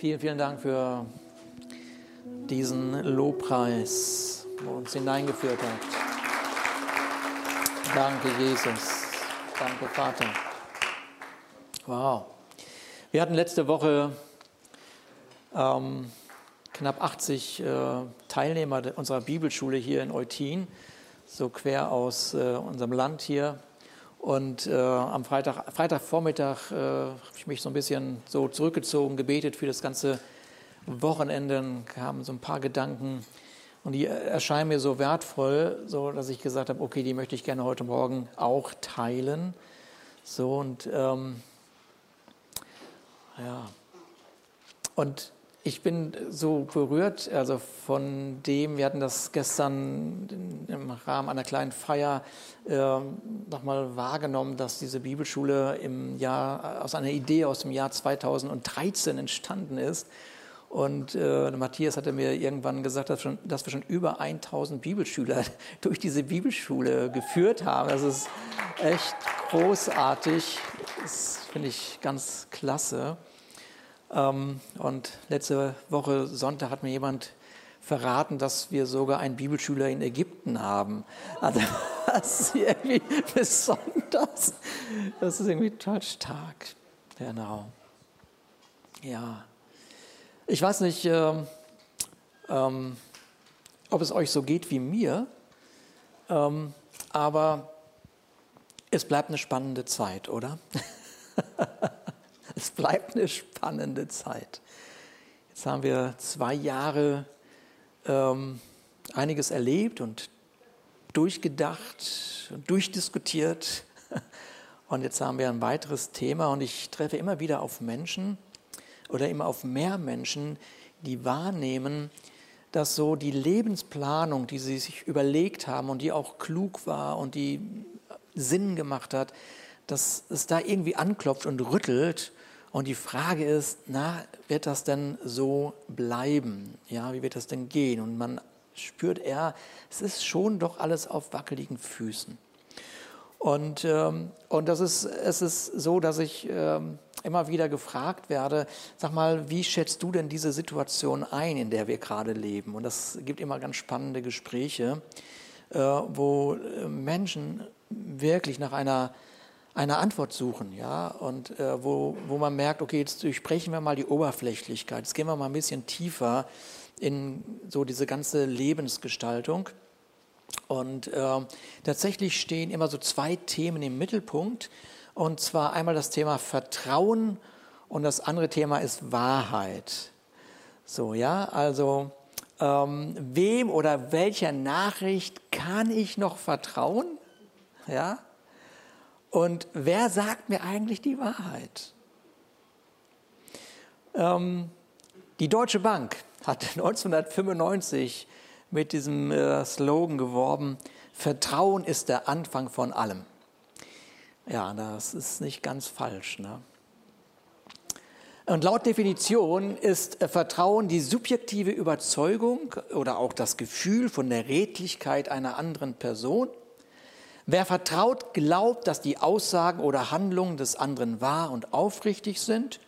Vielen, vielen Dank für diesen Lobpreis, wo uns hineingeführt hat. Danke, Jesus. Danke, Vater. Wow. Wir hatten letzte Woche ähm, knapp 80 äh, Teilnehmer unserer Bibelschule hier in Eutin, so quer aus äh, unserem Land hier. Und äh, am Freitag, Freitagvormittag äh, habe ich mich so ein bisschen so zurückgezogen, gebetet für das ganze Wochenende. Dann kamen so ein paar Gedanken und die erscheinen mir so wertvoll, so dass ich gesagt habe, okay, die möchte ich gerne heute Morgen auch teilen. So und ähm, ja. Und ich bin so berührt, also von dem, wir hatten das gestern im Rahmen einer kleinen Feier äh, nochmal wahrgenommen, dass diese Bibelschule im Jahr, aus einer Idee aus dem Jahr 2013 entstanden ist. Und äh, Matthias hatte mir irgendwann gesagt, dass, schon, dass, wir schon über 1000 Bibelschüler durch diese Bibelschule geführt haben. Das ist echt großartig. Das finde ich ganz klasse. Ähm, und letzte Woche Sonntag hat mir jemand verraten, dass wir sogar einen Bibelschüler in Ägypten haben. Also das ist irgendwie besonders. Das ist irgendwie total stark. Genau. Ja. Ich weiß nicht, ähm, ähm, ob es euch so geht wie mir, ähm, aber es bleibt eine spannende Zeit, oder? Es bleibt eine spannende Zeit. Jetzt haben wir zwei Jahre ähm, einiges erlebt und durchgedacht und durchdiskutiert. Und jetzt haben wir ein weiteres Thema und ich treffe immer wieder auf Menschen oder immer auf mehr Menschen, die wahrnehmen, dass so die Lebensplanung, die sie sich überlegt haben und die auch klug war und die Sinn gemacht hat, dass es da irgendwie anklopft und rüttelt und die Frage ist, na, wird das denn so bleiben? Ja, wie wird das denn gehen? Und man spürt eher, es ist schon doch alles auf wackeligen Füßen. Und, ähm, und das ist, es ist so, dass ich ähm, immer wieder gefragt werde, sag mal, wie schätzt du denn diese Situation ein, in der wir gerade leben? Und das gibt immer ganz spannende Gespräche, äh, wo äh, Menschen wirklich nach einer eine Antwort suchen, ja, und äh, wo, wo man merkt, okay, jetzt durchbrechen wir mal die Oberflächlichkeit, jetzt gehen wir mal ein bisschen tiefer in so diese ganze Lebensgestaltung. Und äh, tatsächlich stehen immer so zwei Themen im Mittelpunkt, und zwar einmal das Thema Vertrauen und das andere Thema ist Wahrheit. So, ja, also ähm, wem oder welcher Nachricht kann ich noch vertrauen? Ja, und wer sagt mir eigentlich die Wahrheit? Ähm, die Deutsche Bank hat 1995 mit diesem äh, Slogan geworben, Vertrauen ist der Anfang von allem. Ja, das ist nicht ganz falsch. Ne? Und laut Definition ist äh, Vertrauen die subjektive Überzeugung oder auch das Gefühl von der Redlichkeit einer anderen Person Wer vertraut, glaubt, dass die Aussagen oder Handlungen des anderen wahr und aufrichtig sind.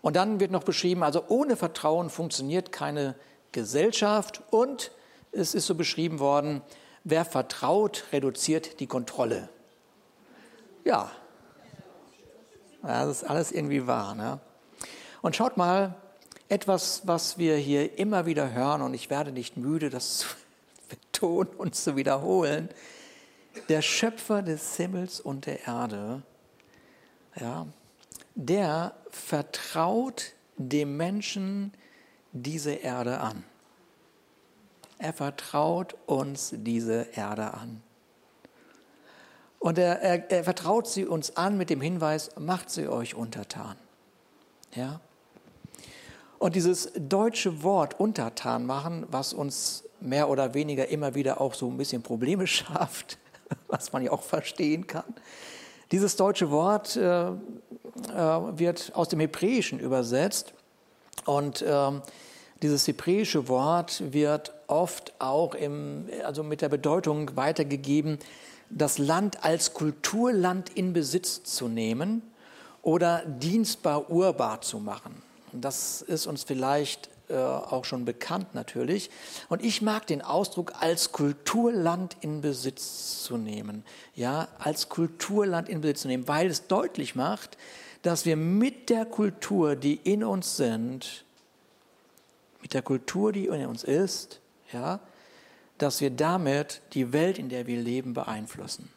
Und dann wird noch beschrieben, also ohne Vertrauen funktioniert keine Gesellschaft. Und es ist so beschrieben worden, wer vertraut, reduziert die Kontrolle. Ja, das ist alles irgendwie wahr. Ne? Und schaut mal, etwas, was wir hier immer wieder hören, und ich werde nicht müde, das zu betonen und zu wiederholen, der Schöpfer des Himmels und der Erde, ja, der vertraut dem Menschen diese Erde an. Er vertraut uns diese Erde an. Und er, er, er, vertraut sie uns an mit dem Hinweis, macht sie euch untertan. Ja? Und dieses deutsche Wort untertan machen, was uns mehr oder weniger immer wieder auch so ein bisschen Probleme schafft, was man ja auch verstehen kann. Dieses deutsche Wort äh, äh, wird aus dem Hebräischen übersetzt und äh, dieses hebräische Wort wird oft auch im, also mit der Bedeutung weitergegeben, das Land als Kulturland in Besitz zu nehmen oder dienstbar urbar zu machen. Das ist uns vielleicht äh, auch schon bekannt natürlich. Und ich mag den Ausdruck als Kulturland in Besitz zu nehmen. Ja, als Kulturland in Besitz zu nehmen, weil es deutlich macht, dass wir mit der Kultur, die in uns sind, mit der Kultur, die in uns ist, ja, dass wir damit die Welt, in der wir leben, beeinflussen.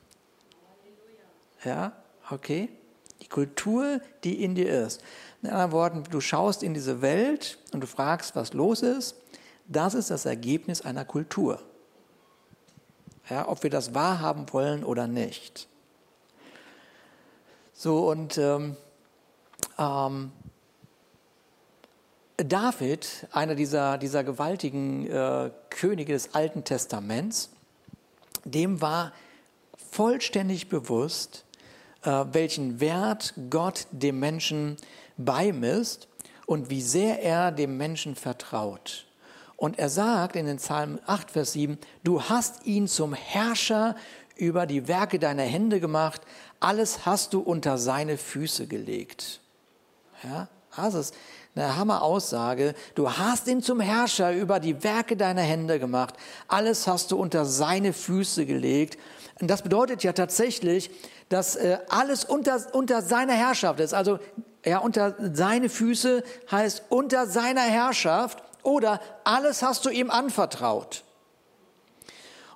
Ja, okay? Die Kultur, die in dir ist. In anderen Worten, du schaust in diese Welt und du fragst, was los ist. Das ist das Ergebnis einer Kultur. Ja, ob wir das wahrhaben wollen oder nicht. So, und ähm, ähm, David, einer dieser, dieser gewaltigen äh, Könige des Alten Testaments, dem war vollständig bewusst, welchen Wert Gott dem Menschen beimisst und wie sehr er dem Menschen vertraut. Und er sagt in den Psalm 8, Vers 7, du hast ihn zum Herrscher über die Werke deiner Hände gemacht, alles hast du unter seine Füße gelegt. Ja, das ist eine Hammer-Aussage. Du hast ihn zum Herrscher über die Werke deiner Hände gemacht. Alles hast du unter seine Füße gelegt. Und das bedeutet ja tatsächlich, dass äh, alles unter, unter seiner Herrschaft ist. Also ja, unter seine Füße heißt unter seiner Herrschaft oder alles hast du ihm anvertraut.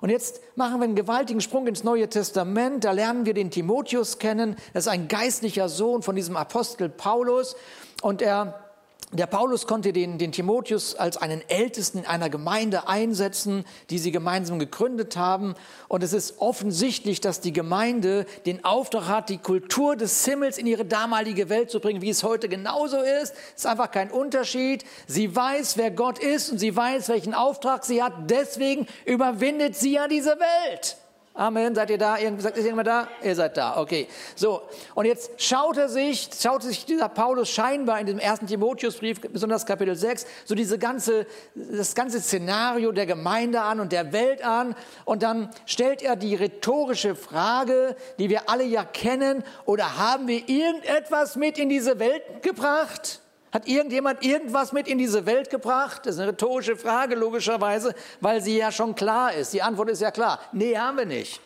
Und jetzt machen wir einen gewaltigen Sprung ins Neue Testament. Da lernen wir den Timotheus kennen. Er ist ein geistlicher Sohn von diesem Apostel Paulus. Und er der Paulus konnte den, den Timotheus als einen Ältesten in einer Gemeinde einsetzen, die sie gemeinsam gegründet haben. Und es ist offensichtlich, dass die Gemeinde den Auftrag hat, die Kultur des Himmels in ihre damalige Welt zu bringen, wie es heute genauso ist. Es ist einfach kein Unterschied. Sie weiß, wer Gott ist und sie weiß, welchen Auftrag sie hat. Deswegen überwindet sie ja diese Welt. Amen. Seid ihr da? Sagt, ist irgendjemand da? Ihr seid da. Okay. So. Und jetzt schaut er sich, schaut sich dieser Paulus scheinbar in dem ersten Timotheusbrief, besonders Kapitel 6, so diese ganze, das ganze Szenario der Gemeinde an und der Welt an. Und dann stellt er die rhetorische Frage, die wir alle ja kennen, oder haben wir irgendetwas mit in diese Welt gebracht? Hat irgendjemand irgendwas mit in diese Welt gebracht? Das ist eine rhetorische Frage, logischerweise, weil sie ja schon klar ist. Die Antwort ist ja klar. Nee, haben wir nicht.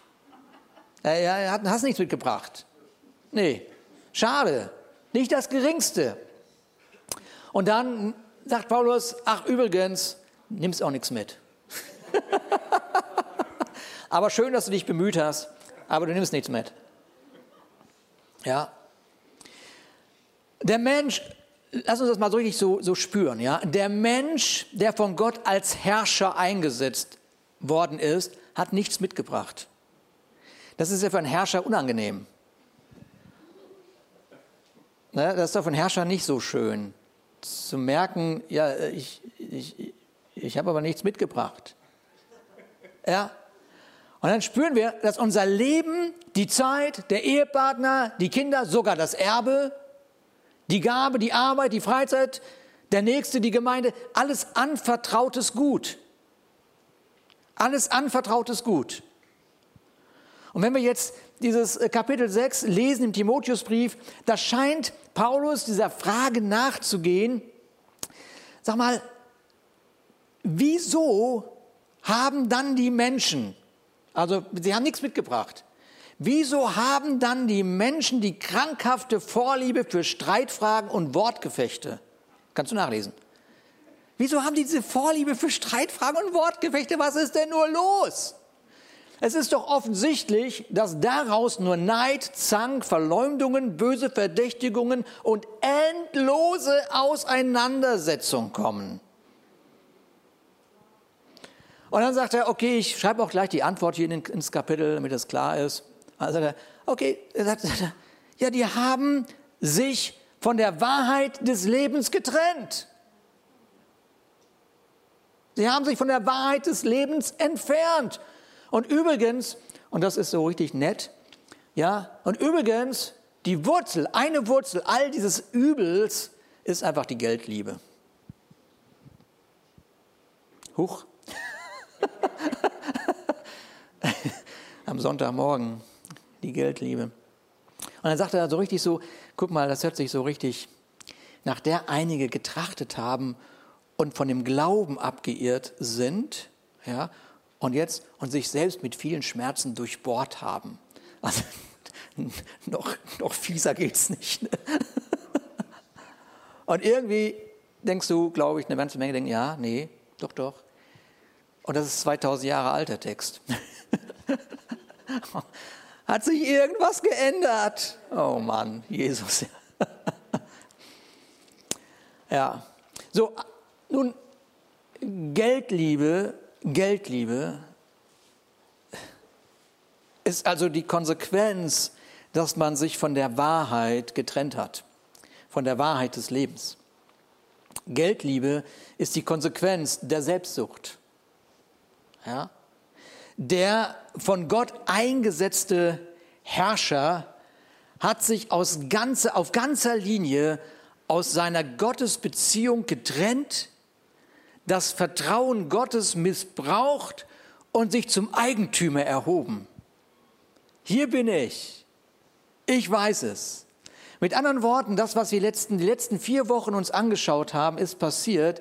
Er hat, hast nichts mitgebracht. Nee, schade. Nicht das Geringste. Und dann sagt Paulus, ach übrigens, nimmst auch nichts mit. aber schön, dass du dich bemüht hast, aber du nimmst nichts mit. Ja. Der Mensch lass uns das mal so richtig so, so spüren. Ja? Der Mensch, der von Gott als Herrscher eingesetzt worden ist, hat nichts mitgebracht. Das ist ja für einen Herrscher unangenehm. Ne? Das ist doch für einen Herrscher nicht so schön. Zu merken, ja, ich, ich, ich habe aber nichts mitgebracht. Ja? Und dann spüren wir, dass unser Leben, die Zeit, der Ehepartner, die Kinder, sogar das Erbe die Gabe, die Arbeit, die Freizeit, der Nächste, die Gemeinde, alles anvertrautes Gut. Alles anvertrautes Gut. Und wenn wir jetzt dieses äh, Kapitel 6 lesen im Timotheusbrief, da scheint Paulus dieser Frage nachzugehen, sag mal, wieso haben dann die Menschen, also sie haben nichts mitgebracht, Wieso haben dann die Menschen die krankhafte Vorliebe für Streitfragen und Wortgefechte? Kannst du nachlesen. Wieso haben die diese Vorliebe für Streitfragen und Wortgefechte? Was ist denn nur los? Es ist doch offensichtlich, dass daraus nur Neid, Zank, Verleumdungen, böse Verdächtigungen und endlose Auseinandersetzungen kommen. Und dann sagt er, okay, ich schreibe auch gleich die Antwort hier ins Kapitel, damit das klar ist. Also okay, er sagt, ja, die haben sich von der Wahrheit des Lebens getrennt. Sie haben sich von der Wahrheit des Lebens entfernt. Und übrigens, und das ist so richtig nett, ja, und übrigens, die Wurzel, eine Wurzel all dieses Übels ist einfach die Geldliebe. Huch. Am Sonntagmorgen die Geldliebe. Und dann sagt er so richtig so, guck mal, das hört sich so richtig, nach der einige getrachtet haben und von dem Glauben abgeirrt sind, ja, und jetzt und sich selbst mit vielen Schmerzen durchbohrt haben. Also noch, noch fieser geht's nicht. Ne? Und irgendwie denkst du, glaube ich, eine ganze Menge denken, ja, nee, doch, doch. Und das ist 2000 Jahre alter Text. Hat sich irgendwas geändert? Oh Mann, Jesus. ja. So, nun, Geldliebe, Geldliebe ist also die Konsequenz, dass man sich von der Wahrheit getrennt hat, von der Wahrheit des Lebens. Geldliebe ist die Konsequenz der Selbstsucht. Ja? Der von Gott eingesetzte Herrscher hat sich aus ganze, auf ganzer Linie aus seiner Gottesbeziehung getrennt, das Vertrauen Gottes missbraucht und sich zum Eigentümer erhoben. Hier bin ich. Ich weiß es. Mit anderen Worten, das, was wir letzten, die letzten vier Wochen uns angeschaut haben, ist passiert.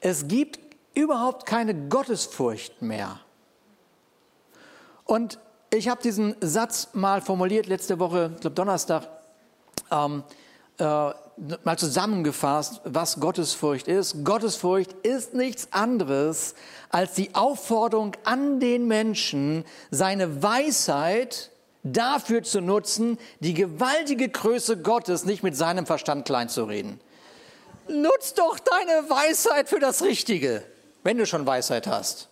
Es gibt überhaupt keine Gottesfurcht mehr. Und ich habe diesen Satz mal formuliert letzte Woche, ich glaube Donnerstag, ähm, äh, mal zusammengefasst, was Gottesfurcht ist. Gottesfurcht ist nichts anderes als die Aufforderung an den Menschen, seine Weisheit dafür zu nutzen, die gewaltige Größe Gottes nicht mit seinem Verstand kleinzureden. Nutz doch deine Weisheit für das Richtige, wenn du schon Weisheit hast.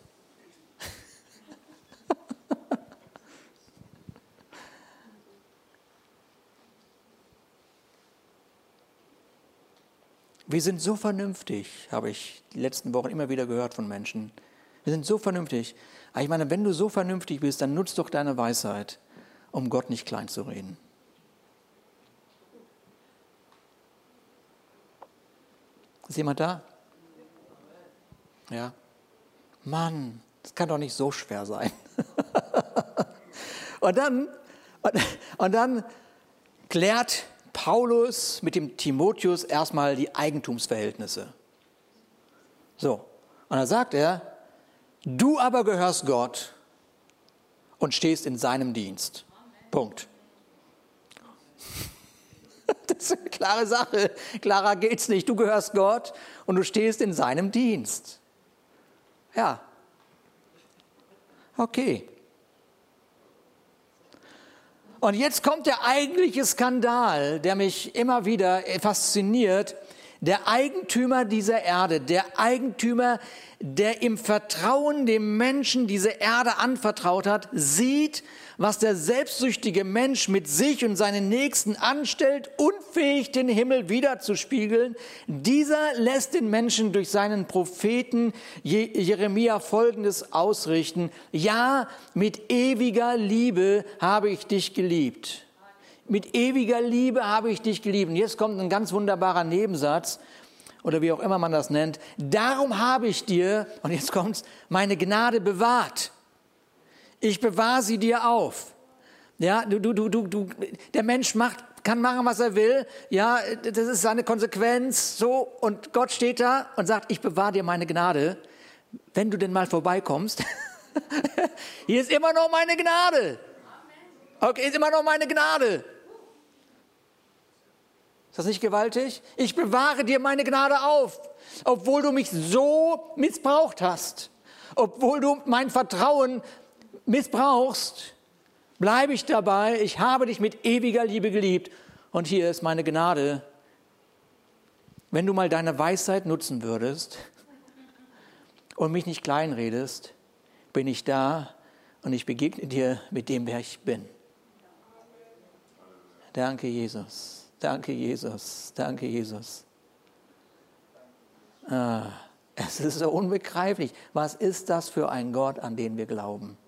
Wir sind so vernünftig, habe ich die letzten Wochen immer wieder gehört von Menschen. Wir sind so vernünftig. Aber ich meine, wenn du so vernünftig bist, dann nutz doch deine Weisheit um Gott nicht klein zu reden. Ist jemand da? Ja. Mann, das kann doch nicht so schwer sein. und dann, und, und dann klärt Paulus mit dem Timotheus erstmal die Eigentumsverhältnisse. So, und dann sagt er, du aber gehörst Gott und stehst in seinem Dienst. Punkt. Das ist eine klare Sache. Klarer geht's nicht. Du gehörst Gott und du stehst in seinem Dienst. Ja. Okay. Und jetzt kommt der eigentliche Skandal, der mich immer wieder fasziniert. Der Eigentümer dieser Erde, der Eigentümer, der im Vertrauen dem Menschen diese Erde anvertraut hat, sieht, was der selbstsüchtige Mensch mit sich und seinen Nächsten anstellt, unfähig den Himmel wiederzuspiegeln, dieser lässt den Menschen durch seinen Propheten Jeremia Folgendes ausrichten. Ja, mit ewiger Liebe habe ich dich geliebt. Mit ewiger Liebe habe ich dich geliebt. Und jetzt kommt ein ganz wunderbarer Nebensatz oder wie auch immer man das nennt. Darum habe ich dir, und jetzt kommt's, meine Gnade bewahrt ich bewahre sie dir auf. Ja, du, du, du, du, du, der Mensch macht, kann machen, was er will. Ja, das ist seine Konsequenz. So. Und Gott steht da und sagt, ich bewahre dir meine Gnade. Wenn du denn mal vorbeikommst. Hier ist immer noch meine Gnade. Okay, ist immer noch meine Gnade. Ist das nicht gewaltig? Ich bewahre dir meine Gnade auf, obwohl du mich so missbraucht hast, obwohl du mein Vertrauen missbrauchst, bleibe ich dabei, ich habe dich mit ewiger Liebe geliebt und hier ist meine Gnade. Wenn du mal deine Weisheit nutzen würdest und mich nicht kleinredest, bin ich da und ich begegne dir mit dem, wer ich bin. Danke, Jesus. Danke, Jesus. Danke, Jesus. Ah, es ist so unbegreiflich. Was ist das für ein Gott, an den wir glauben?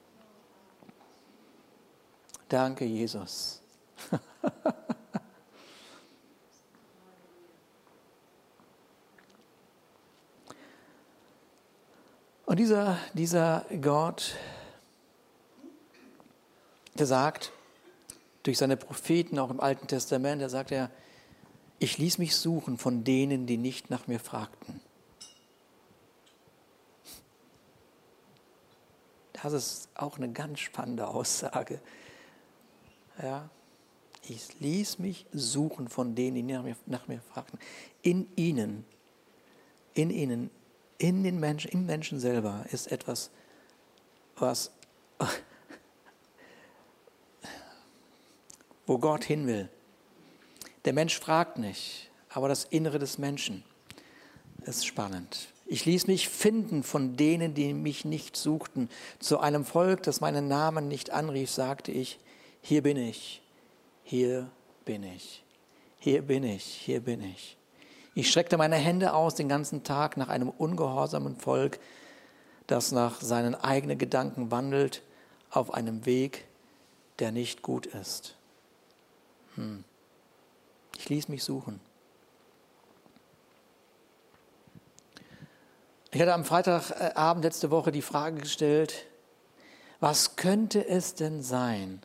Danke, Jesus. Und dieser, dieser Gott, der sagt, durch seine Propheten auch im Alten Testament, der sagt er, Ich ließ mich suchen von denen, die nicht nach mir fragten. Das ist auch eine ganz spannende Aussage. Ja, ich ließ mich suchen von denen, die nach mir, nach mir fragten. In ihnen, in ihnen, in den Menschen, im Menschen selber ist etwas, was, wo Gott hin will. Der Mensch fragt nicht, aber das Innere des Menschen ist spannend. Ich ließ mich finden von denen, die mich nicht suchten. Zu einem Volk, das meinen Namen nicht anrief, sagte ich, hier bin ich, hier bin ich, hier bin ich, hier bin ich. Ich streckte meine Hände aus den ganzen Tag nach einem ungehorsamen Volk, das nach seinen eigenen Gedanken wandelt, auf einem Weg, der nicht gut ist. Hm. Ich ließ mich suchen. Ich hatte am Freitagabend letzte Woche die Frage gestellt, was könnte es denn sein,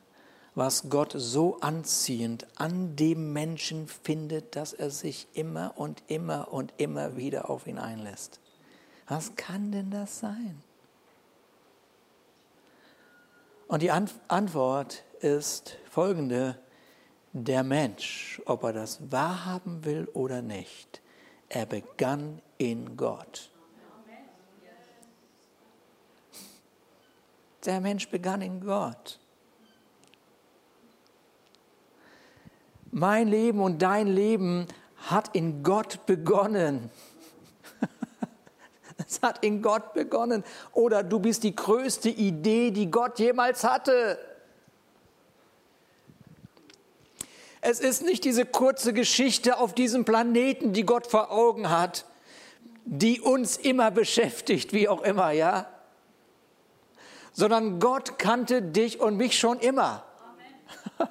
was Gott so anziehend an dem Menschen findet, dass er sich immer und immer und immer wieder auf ihn einlässt? Was kann denn das sein? Und die Antwort ist folgende, der Mensch, ob er das wahrhaben will oder nicht, er begann in Gott. Der Mensch begann in Gott. Mein Leben und dein Leben hat in Gott begonnen. Es hat in Gott begonnen. Oder du bist die größte Idee, die Gott jemals hatte. Es ist nicht diese kurze Geschichte auf diesem Planeten, die Gott vor Augen hat, die uns immer beschäftigt, wie auch immer, ja? Sondern Gott kannte dich und mich schon immer.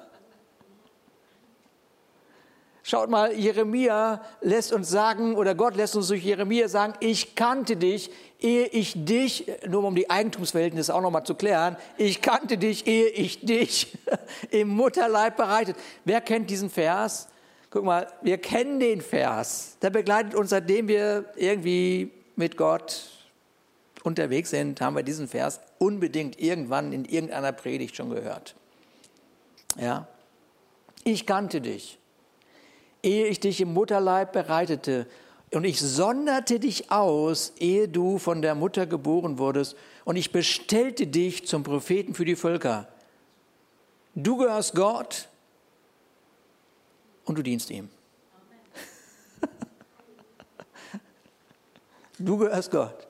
Schaut mal, Jeremia lässt uns sagen, oder Gott lässt uns durch Jeremia sagen, ich kannte dich, ehe ich dich, nur um die Eigentumsverhältnisse auch nochmal zu klären, ich kannte dich, ehe ich dich im Mutterleib bereitet. Wer kennt diesen Vers? Guck mal, wir kennen den Vers. Der begleitet uns, seitdem wir irgendwie mit Gott unterwegs sind, haben wir diesen Vers unbedingt irgendwann in irgendeiner Predigt schon gehört. Ja? Ich kannte dich ehe ich dich im Mutterleib bereitete. Und ich sonderte dich aus, ehe du von der Mutter geboren wurdest. Und ich bestellte dich zum Propheten für die Völker. Du gehörst Gott und du dienst ihm. Du gehörst Gott.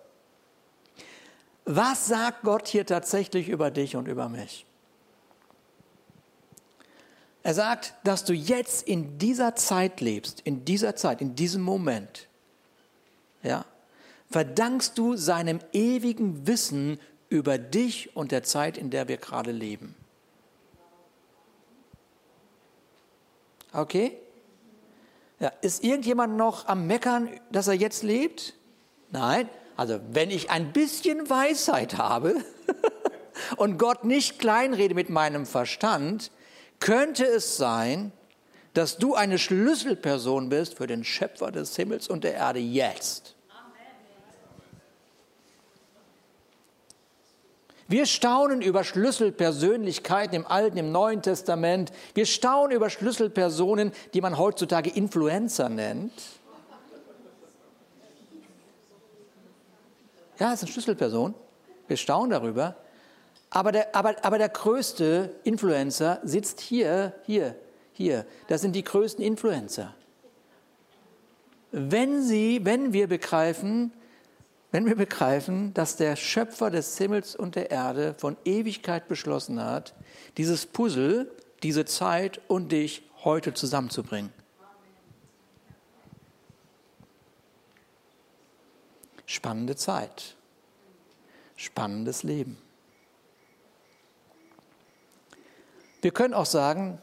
Was sagt Gott hier tatsächlich über dich und über mich? Er sagt, dass du jetzt in dieser Zeit lebst, in dieser Zeit, in diesem Moment. Ja? Verdankst du seinem ewigen Wissen über dich und der Zeit, in der wir gerade leben. Okay? Ja, ist irgendjemand noch am Meckern, dass er jetzt lebt? Nein. Also, wenn ich ein bisschen Weisheit habe und Gott nicht kleinrede mit meinem Verstand, könnte es sein, dass du eine Schlüsselperson bist für den Schöpfer des Himmels und der Erde jetzt. Wir staunen über Schlüsselpersönlichkeiten im Alten, im Neuen Testament. Wir staunen über Schlüsselpersonen, die man heutzutage Influencer nennt. Ja, ist eine Schlüsselperson. Wir staunen darüber. Aber der, aber, aber der größte Influencer sitzt hier, hier, hier. Das sind die größten Influencer. Wenn sie, wenn wir begreifen, wenn wir begreifen, dass der Schöpfer des Himmels und der Erde von Ewigkeit beschlossen hat, dieses Puzzle, diese Zeit und dich heute zusammenzubringen. Spannende Zeit. Spannendes Leben. Wir können auch sagen,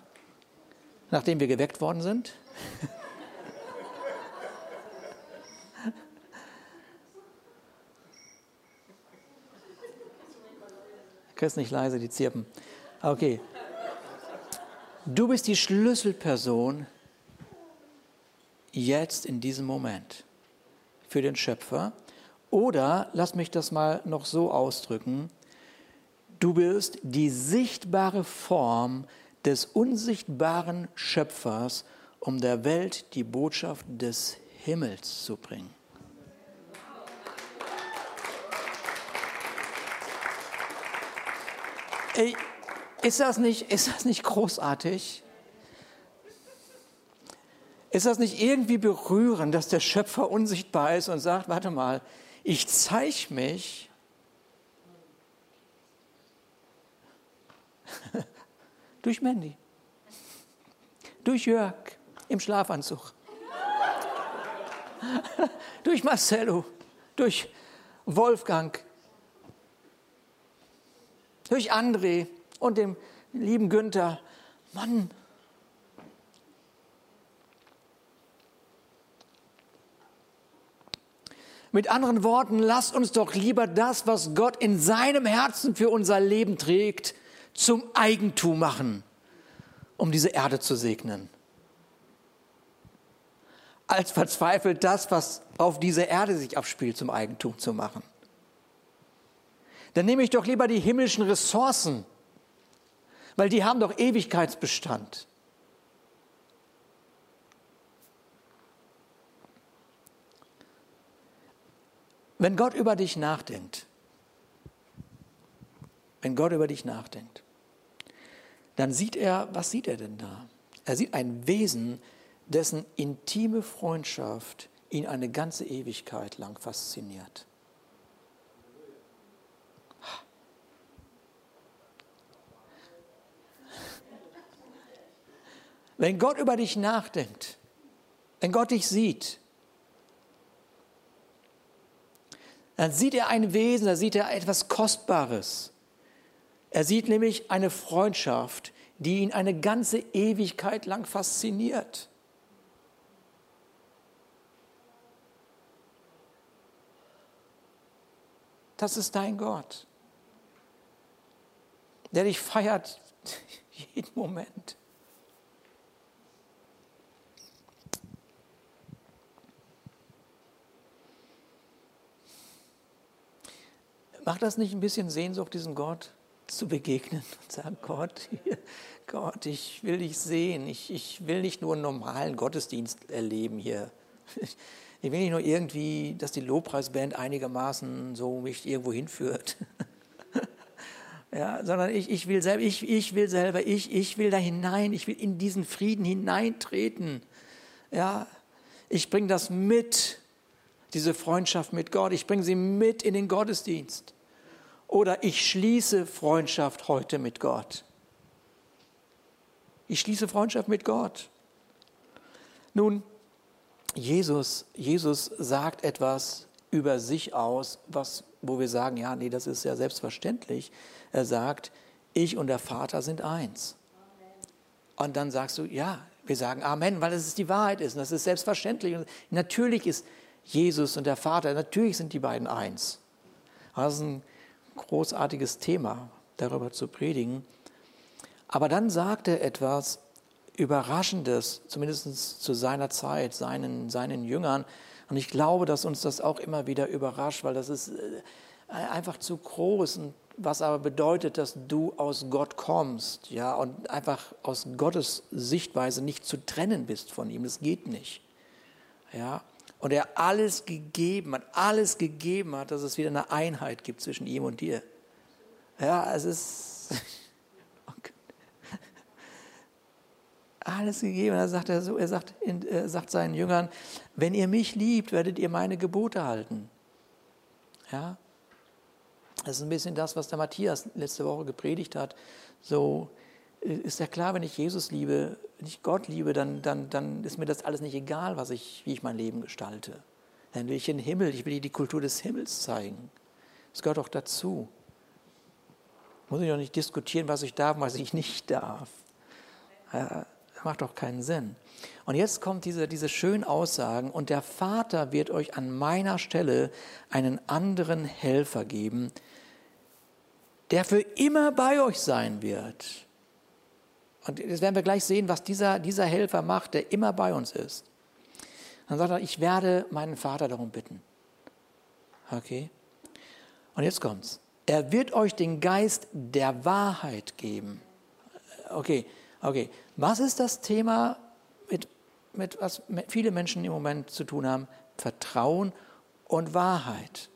nachdem wir geweckt worden sind, Chris nicht leise, die zirpen. Okay. Du bist die Schlüsselperson jetzt in diesem Moment für den Schöpfer. Oder lass mich das mal noch so ausdrücken, du bist die sichtbare Form des unsichtbaren Schöpfers, um der Welt die Botschaft des Himmels zu bringen. Ey, ist das nicht, ist das nicht großartig? Ist das nicht irgendwie berührend, dass der Schöpfer unsichtbar ist und sagt, warte mal, ich zeige mich durch Mandy, durch Jörg im Schlafanzug, durch Marcello, durch Wolfgang, durch André und dem lieben Günther. Mann, Mit anderen Worten, lasst uns doch lieber das, was Gott in seinem Herzen für unser Leben trägt, zum Eigentum machen, um diese Erde zu segnen. Als verzweifelt das, was auf dieser Erde sich abspielt, zum Eigentum zu machen. Dann nehme ich doch lieber die himmlischen Ressourcen, weil die haben doch Ewigkeitsbestand. Wenn Gott über dich nachdenkt, wenn Gott über dich nachdenkt, dann sieht er, was sieht er denn da? Er sieht ein Wesen, dessen intime Freundschaft ihn eine ganze Ewigkeit lang fasziniert. Wenn Gott über dich nachdenkt, wenn Gott dich sieht, dann sieht er ein Wesen, da sieht er etwas Kostbares. Er sieht nämlich eine Freundschaft, die ihn eine ganze Ewigkeit lang fasziniert. Das ist dein Gott, der dich feiert jeden Moment. Macht das nicht ein bisschen Sehnsucht, diesem Gott zu begegnen und sagen, Gott, Gott, ich will dich sehen. Ich, ich will nicht nur einen normalen Gottesdienst erleben hier. Ich will nicht nur irgendwie, dass die Lobpreisband einigermaßen so mich irgendwo hinführt. Ja, sondern ich, ich will selber, ich, ich will selber, ich, ich will da hinein, ich will in diesen Frieden hineintreten. Ja, ich bringe das mit, diese Freundschaft mit Gott, ich bringe sie mit in den Gottesdienst oder ich schließe Freundschaft heute mit Gott. Ich schließe Freundschaft mit Gott. Nun, Jesus, Jesus sagt etwas über sich aus, was, wo wir sagen, ja, nee, das ist ja selbstverständlich. Er sagt, ich und der Vater sind eins. Und dann sagst du, ja, wir sagen Amen, weil es die Wahrheit ist und das ist selbstverständlich. Und natürlich ist Jesus und der Vater, natürlich sind die beiden eins. Das ist ein großartiges Thema, darüber zu predigen. Aber dann sagt er etwas Überraschendes, zumindest zu seiner Zeit, seinen, seinen Jüngern. Und ich glaube, dass uns das auch immer wieder überrascht, weil das ist äh, einfach zu groß. Und was aber bedeutet, dass du aus Gott kommst, ja, und einfach aus Gottes Sichtweise nicht zu trennen bist von ihm. Das geht nicht. Ja, und er alles gegeben hat, alles gegeben hat, dass es wieder eine Einheit gibt zwischen ihm und dir. Ja, es ist alles gegeben. Da sagt er so, er sagt, er sagt seinen Jüngern, wenn ihr mich liebt, werdet ihr meine Gebote halten. Ja, das ist ein bisschen das, was der Matthias letzte Woche gepredigt hat. So, ist ja klar, wenn ich Jesus liebe, wenn ich Gott liebe, dann, dann, dann ist mir das alles nicht egal, was ich, wie ich mein Leben gestalte. Dann will ich den Himmel, ich will dir die Kultur des Himmels zeigen. Das gehört auch dazu. Muss ich doch nicht diskutieren, was ich darf und was ich nicht darf. Das macht doch keinen Sinn. Und jetzt kommt diese, diese schönen Aussagen, und der Vater wird euch an meiner Stelle einen anderen Helfer geben, der für immer bei euch sein wird und das werden wir gleich sehen, was dieser, dieser Helfer macht, der immer bei uns ist. Dann sagt er, ich werde meinen Vater darum bitten. Okay? Und jetzt kommt's. Er wird euch den Geist der Wahrheit geben. Okay, okay. Was ist das Thema, mit, mit was viele Menschen im Moment zu tun haben? Vertrauen und Wahrheit.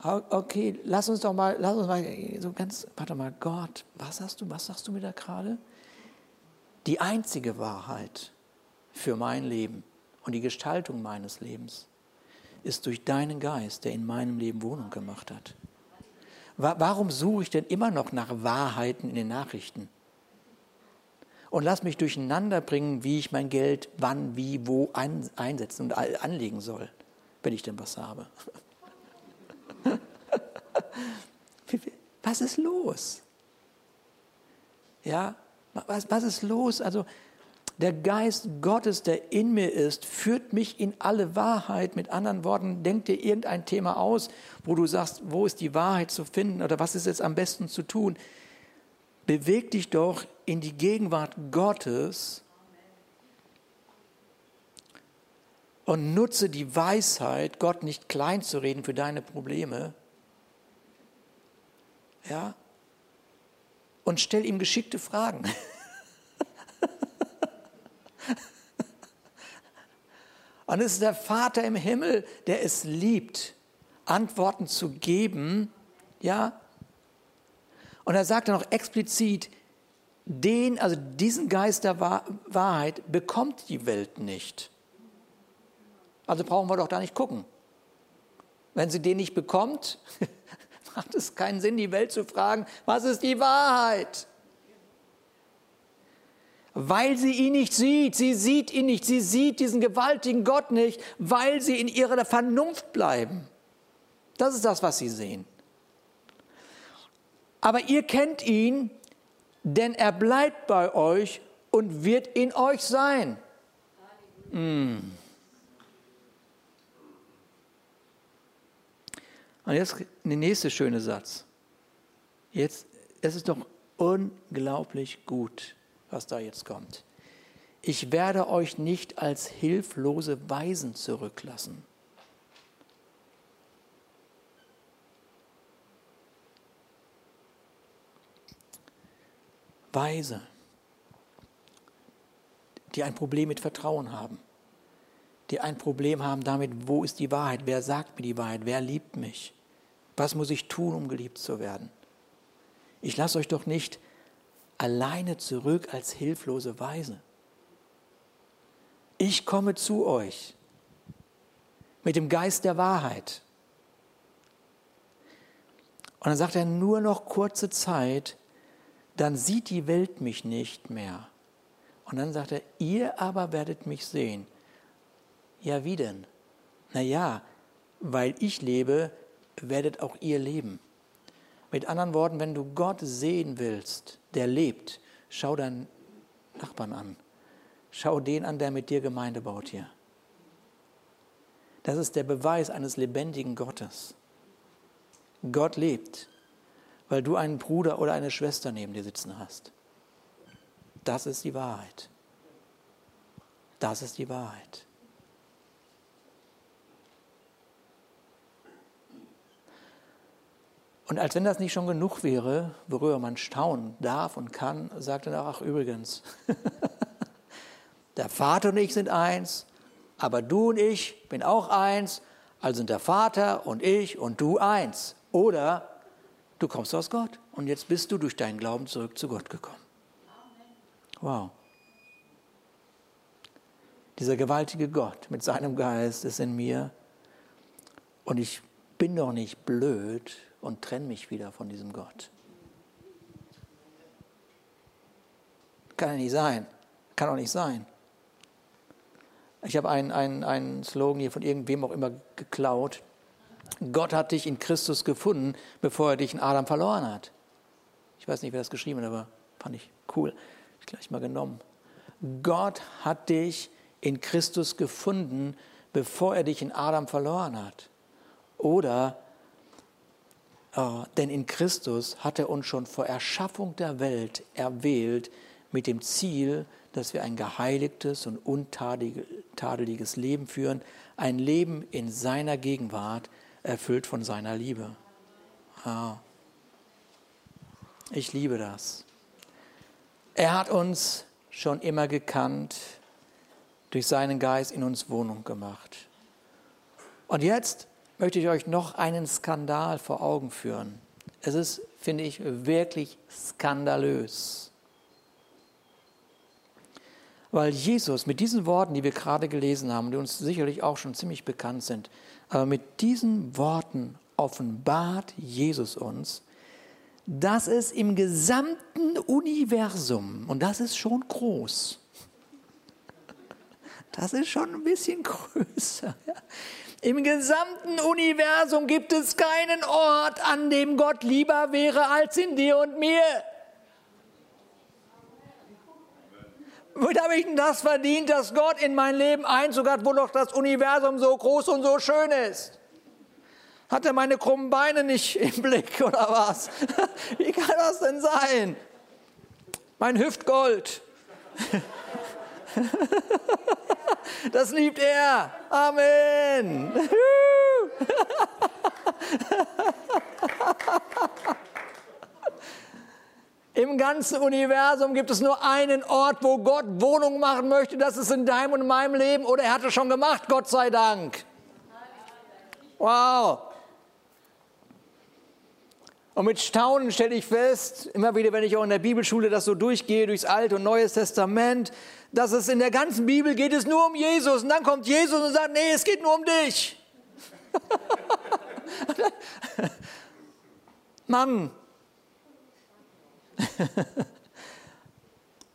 Okay, lass uns doch mal, lass uns mal so ganz, warte mal, Gott, was sagst du, was sagst du mir da gerade? Die einzige Wahrheit für mein Leben und die Gestaltung meines Lebens ist durch deinen Geist, der in meinem Leben Wohnung gemacht hat. Warum suche ich denn immer noch nach Wahrheiten in den Nachrichten? Und lass mich durcheinander bringen, wie ich mein Geld wann, wie, wo einsetzen und anlegen soll, wenn ich denn was habe. Was ist los? Ja, was, was ist los? Also, der Geist Gottes, der in mir ist, führt mich in alle Wahrheit. Mit anderen Worten, denk dir irgendein Thema aus, wo du sagst, wo ist die Wahrheit zu finden oder was ist jetzt am besten zu tun. Beweg dich doch in die Gegenwart Gottes und nutze die Weisheit, Gott nicht klein zu reden für deine Probleme. Ja? Und stell ihm geschickte Fragen. Und es ist der Vater im Himmel, der es liebt, Antworten zu geben, ja. Und er sagt dann auch explizit, den, also diesen Geist der Wahrheit bekommt die Welt nicht. Also brauchen wir doch da nicht gucken. Wenn sie den nicht bekommt, macht es keinen Sinn, die Welt zu fragen, was ist die Wahrheit? weil sie ihn nicht sieht. Sie sieht ihn nicht. Sie sieht diesen gewaltigen Gott nicht, weil sie in ihrer Vernunft bleiben. Das ist das, was sie sehen. Aber ihr kennt ihn, denn er bleibt bei euch und wird in euch sein. Mm. Und jetzt der nächste schöne Satz. Jetzt, es ist doch unglaublich gut was da jetzt kommt. Ich werde euch nicht als hilflose Weisen zurücklassen. Weise, die ein Problem mit Vertrauen haben, die ein Problem haben damit, wo ist die Wahrheit, wer sagt mir die Wahrheit, wer liebt mich, was muss ich tun, um geliebt zu werden. Ich lasse euch doch nicht alleine zurück als hilflose Weise. Ich komme zu euch mit dem Geist der Wahrheit. Und dann sagt er nur noch kurze Zeit, dann sieht die Welt mich nicht mehr. Und dann sagt er, ihr aber werdet mich sehen. Ja, wie denn? Na ja, weil ich lebe, werdet auch ihr leben. Mit anderen Worten, wenn du Gott sehen willst, der lebt, schau deinen Nachbarn an. Schau den an, der mit dir Gemeinde baut hier. Das ist der Beweis eines lebendigen Gottes. Gott lebt, weil du einen Bruder oder eine Schwester neben dir sitzen hast. Das ist die Wahrheit. Das ist die Wahrheit. Und als wenn das nicht schon genug wäre, worüber man staunen darf und kann, sagt er, ach übrigens, der Vater und ich sind eins, aber du und ich bin auch eins, also sind der Vater und ich und du eins. Oder du kommst aus Gott und jetzt bist du durch deinen Glauben zurück zu Gott gekommen. Wow. Dieser gewaltige Gott mit seinem Geist ist in mir und ich bin doch nicht blöd, und trenne mich wieder von diesem Gott. Kann ja nicht sein. Kann auch nicht sein. Ich habe einen, einen, einen Slogan hier von irgendwem auch immer geklaut. Gott hat dich in Christus gefunden, bevor er dich in Adam verloren hat. Ich weiß nicht, wer das geschrieben hat, aber fand ich cool. Ich gleich mal genommen. Gott hat dich in Christus gefunden, bevor er dich in Adam verloren hat. Oder Uh, denn in Christus hat er uns schon vor Erschaffung der Welt erwählt mit dem Ziel, dass wir ein geheiligtes und untadeliges Leben führen, ein Leben in seiner Gegenwart, erfüllt von seiner Liebe. Ah. Ich liebe das. Er hat uns schon immer gekannt, durch seinen Geist in uns Wohnung gemacht. Und jetzt möchte ich euch noch einen Skandal vor Augen führen. Es ist, finde ich, wirklich skandalös. Weil Jesus mit diesen Worten, die wir gerade gelesen haben, die uns sicherlich auch schon ziemlich bekannt sind, aber mit diesen Worten offenbart Jesus uns, dass es im gesamten Universum, und das ist schon groß, das ist schon ein bisschen größer, ja, im gesamten Universum gibt es keinen Ort, an dem Gott lieber wäre als in dir und mir. Womit habe ich denn das verdient, dass Gott in mein Leben Einzug hat, wo doch das Universum so groß und so schön ist? Hat er meine krummen Beine nicht im Blick oder was? Wie kann das denn sein? Mein Hüftgold. Das liebt er. Amen. Im ganzen Universum gibt es nur einen Ort, wo Gott Wohnung machen möchte. Das ist in deinem und meinem Leben. Oder er hat es schon gemacht, Gott sei Dank. Wow. Und mit Staunen stelle ich fest, immer wieder, wenn ich auch in der Bibelschule das so durchgehe, durchs Alte und Neues Testament, dass es in der ganzen Bibel geht es nur um Jesus. Und dann kommt Jesus und sagt, nee, es geht nur um dich. Mann,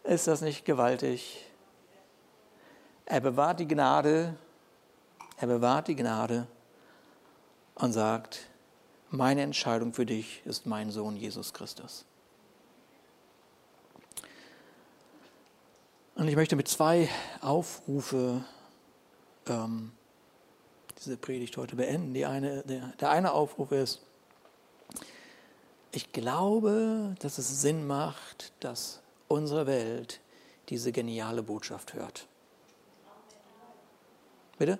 ist das nicht gewaltig? Er bewahrt die Gnade, er bewahrt die Gnade und sagt, meine Entscheidung für dich ist mein Sohn Jesus Christus. Und ich möchte mit zwei Aufrufe ähm, diese Predigt heute beenden. Die eine, der, der eine Aufruf ist, ich glaube, dass es Sinn macht, dass unsere Welt diese geniale Botschaft hört. Bitte?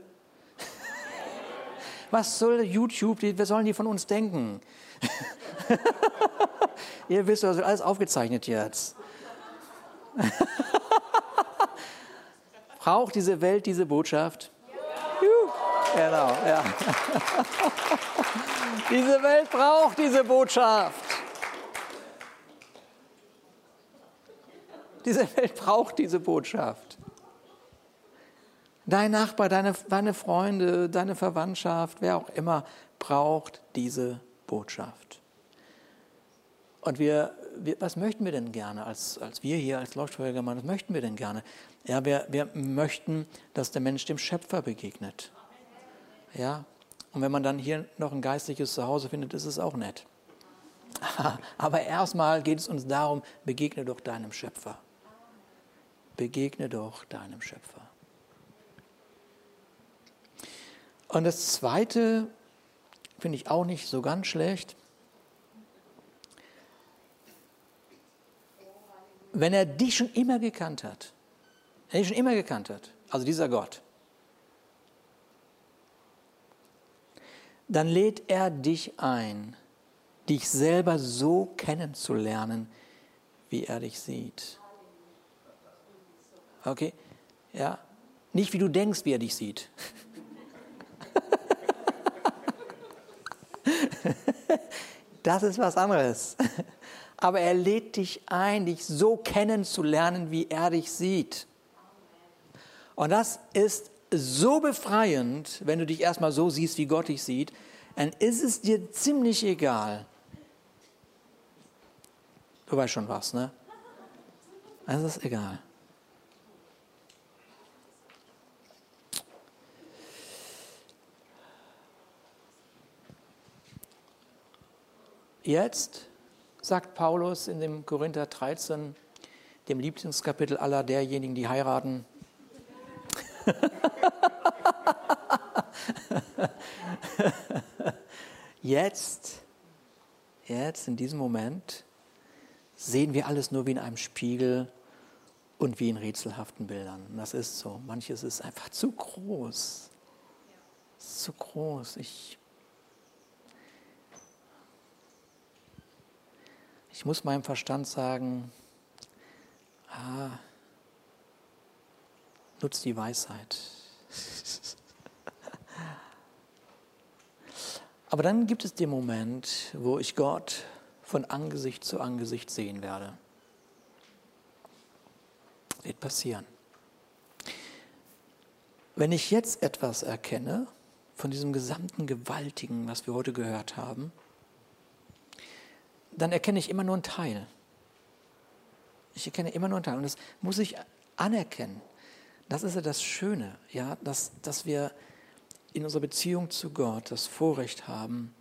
Was soll YouTube, was sollen die von uns denken? Ihr wisst, das wird alles aufgezeichnet jetzt. Braucht diese Welt diese Botschaft? Ja. Genau, ja. diese Welt braucht diese Botschaft. Diese Welt braucht diese Botschaft. Dein Nachbar, deine, deine Freunde, deine Verwandtschaft, wer auch immer, braucht diese Botschaft. Und wir, wir, was möchten wir denn gerne als, als wir hier als Leuchtfeuergemeinde, was möchten wir denn gerne? Ja, wir, wir möchten, dass der Mensch dem Schöpfer begegnet. Ja, und wenn man dann hier noch ein geistliches Zuhause findet, ist es auch nett. Aber erstmal geht es uns darum, begegne doch deinem Schöpfer. Begegne doch deinem Schöpfer. Und das Zweite finde ich auch nicht so ganz schlecht. Wenn er dich schon immer gekannt hat, er dich schon immer gekannt hat, also dieser Gott, dann lädt er dich ein, dich selber so kennenzulernen, wie er dich sieht. Okay? Ja? Nicht wie du denkst, wie er dich sieht. das ist was anderes. Aber er lädt dich ein, dich so kennenzulernen, wie er dich sieht. Und das ist so befreiend, wenn du dich erstmal so siehst, wie Gott dich sieht, dann ist es dir ziemlich egal. Du weißt schon was, ne? Es ist egal. Jetzt sagt Paulus in dem Korinther 13, dem Lieblingskapitel aller derjenigen, die heiraten. jetzt, jetzt in diesem Moment sehen wir alles nur wie in einem Spiegel und wie in rätselhaften Bildern. Und das ist so. Manches ist einfach zu groß. Zu groß. Ich, ich muss meinem Verstand sagen, ah, nutz die Weisheit. Aber dann gibt es den Moment, wo ich Gott von Angesicht zu Angesicht sehen werde. Wird passieren. Wenn ich jetzt etwas erkenne von diesem gesamten Gewaltigen, was wir heute gehört haben, dann erkenne ich immer nur einen Teil. Ich erkenne immer nur einen Teil. Und das muss ich anerkennen. Das ist ja das Schöne, ja, dass, dass wir in unserer Beziehung zu Gott das Vorrecht haben,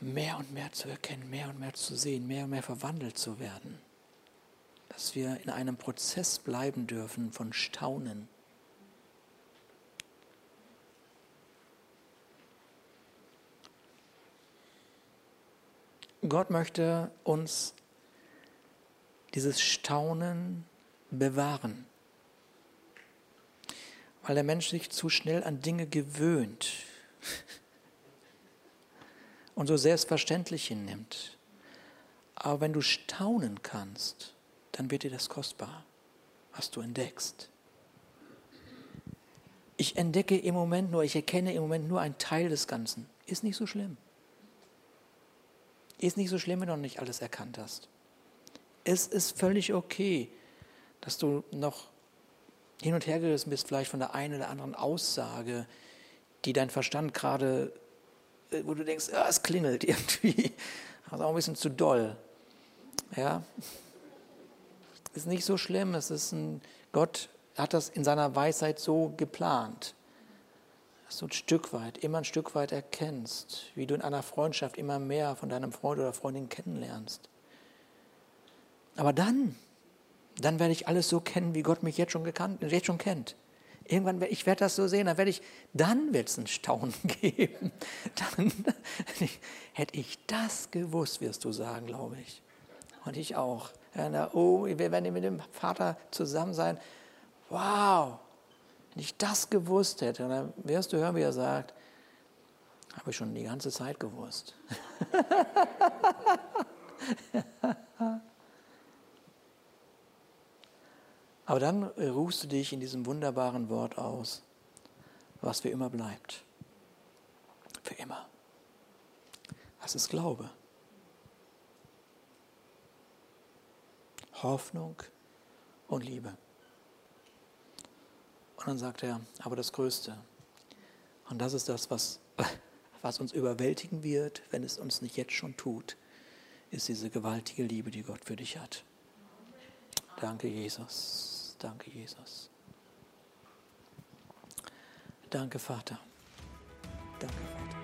mehr und mehr zu erkennen, mehr und mehr zu sehen, mehr und mehr verwandelt zu werden. Dass wir in einem Prozess bleiben dürfen von Staunen. Gott möchte uns dieses Staunen bewahren weil der Mensch sich zu schnell an Dinge gewöhnt und so selbstverständlich hinnimmt. Aber wenn du staunen kannst, dann wird dir das kostbar, was du entdeckst. Ich entdecke im Moment nur, ich erkenne im Moment nur einen Teil des Ganzen. Ist nicht so schlimm. Ist nicht so schlimm, wenn du noch nicht alles erkannt hast. Es ist völlig okay, dass du noch hin und her gerissen bist, vielleicht von der einen oder anderen Aussage, die dein Verstand gerade, äh, wo du denkst, ah, es klingelt irgendwie, das ist auch ein bisschen zu doll. Ja, ist nicht so schlimm. Es ist ein Gott hat das in seiner Weisheit so geplant, du ein Stück weit, immer ein Stück weit erkennst, wie du in einer Freundschaft immer mehr von deinem Freund oder Freundin kennenlernst. Aber dann dann werde ich alles so kennen, wie Gott mich jetzt schon gekannt, jetzt schon kennt. Irgendwann, ich werde das so sehen, dann werde ich, dann wird es ein Staunen geben. Dann hätte ich das gewusst, wirst du sagen, glaube ich. Und ich auch. Oh, wir werden mit dem Vater zusammen sein. Wow, wenn ich das gewusst hätte, dann wirst du hören, wie er sagt, habe ich schon die ganze Zeit gewusst. Aber dann ruhst du dich in diesem wunderbaren Wort aus, was für immer bleibt. Für immer. Das ist Glaube. Hoffnung und Liebe. Und dann sagt er, aber das Größte, und das ist das, was, was uns überwältigen wird, wenn es uns nicht jetzt schon tut, ist diese gewaltige Liebe, die Gott für dich hat. Danke, Jesus. Danke, Jesus. Danke, Vater. Danke, Vater.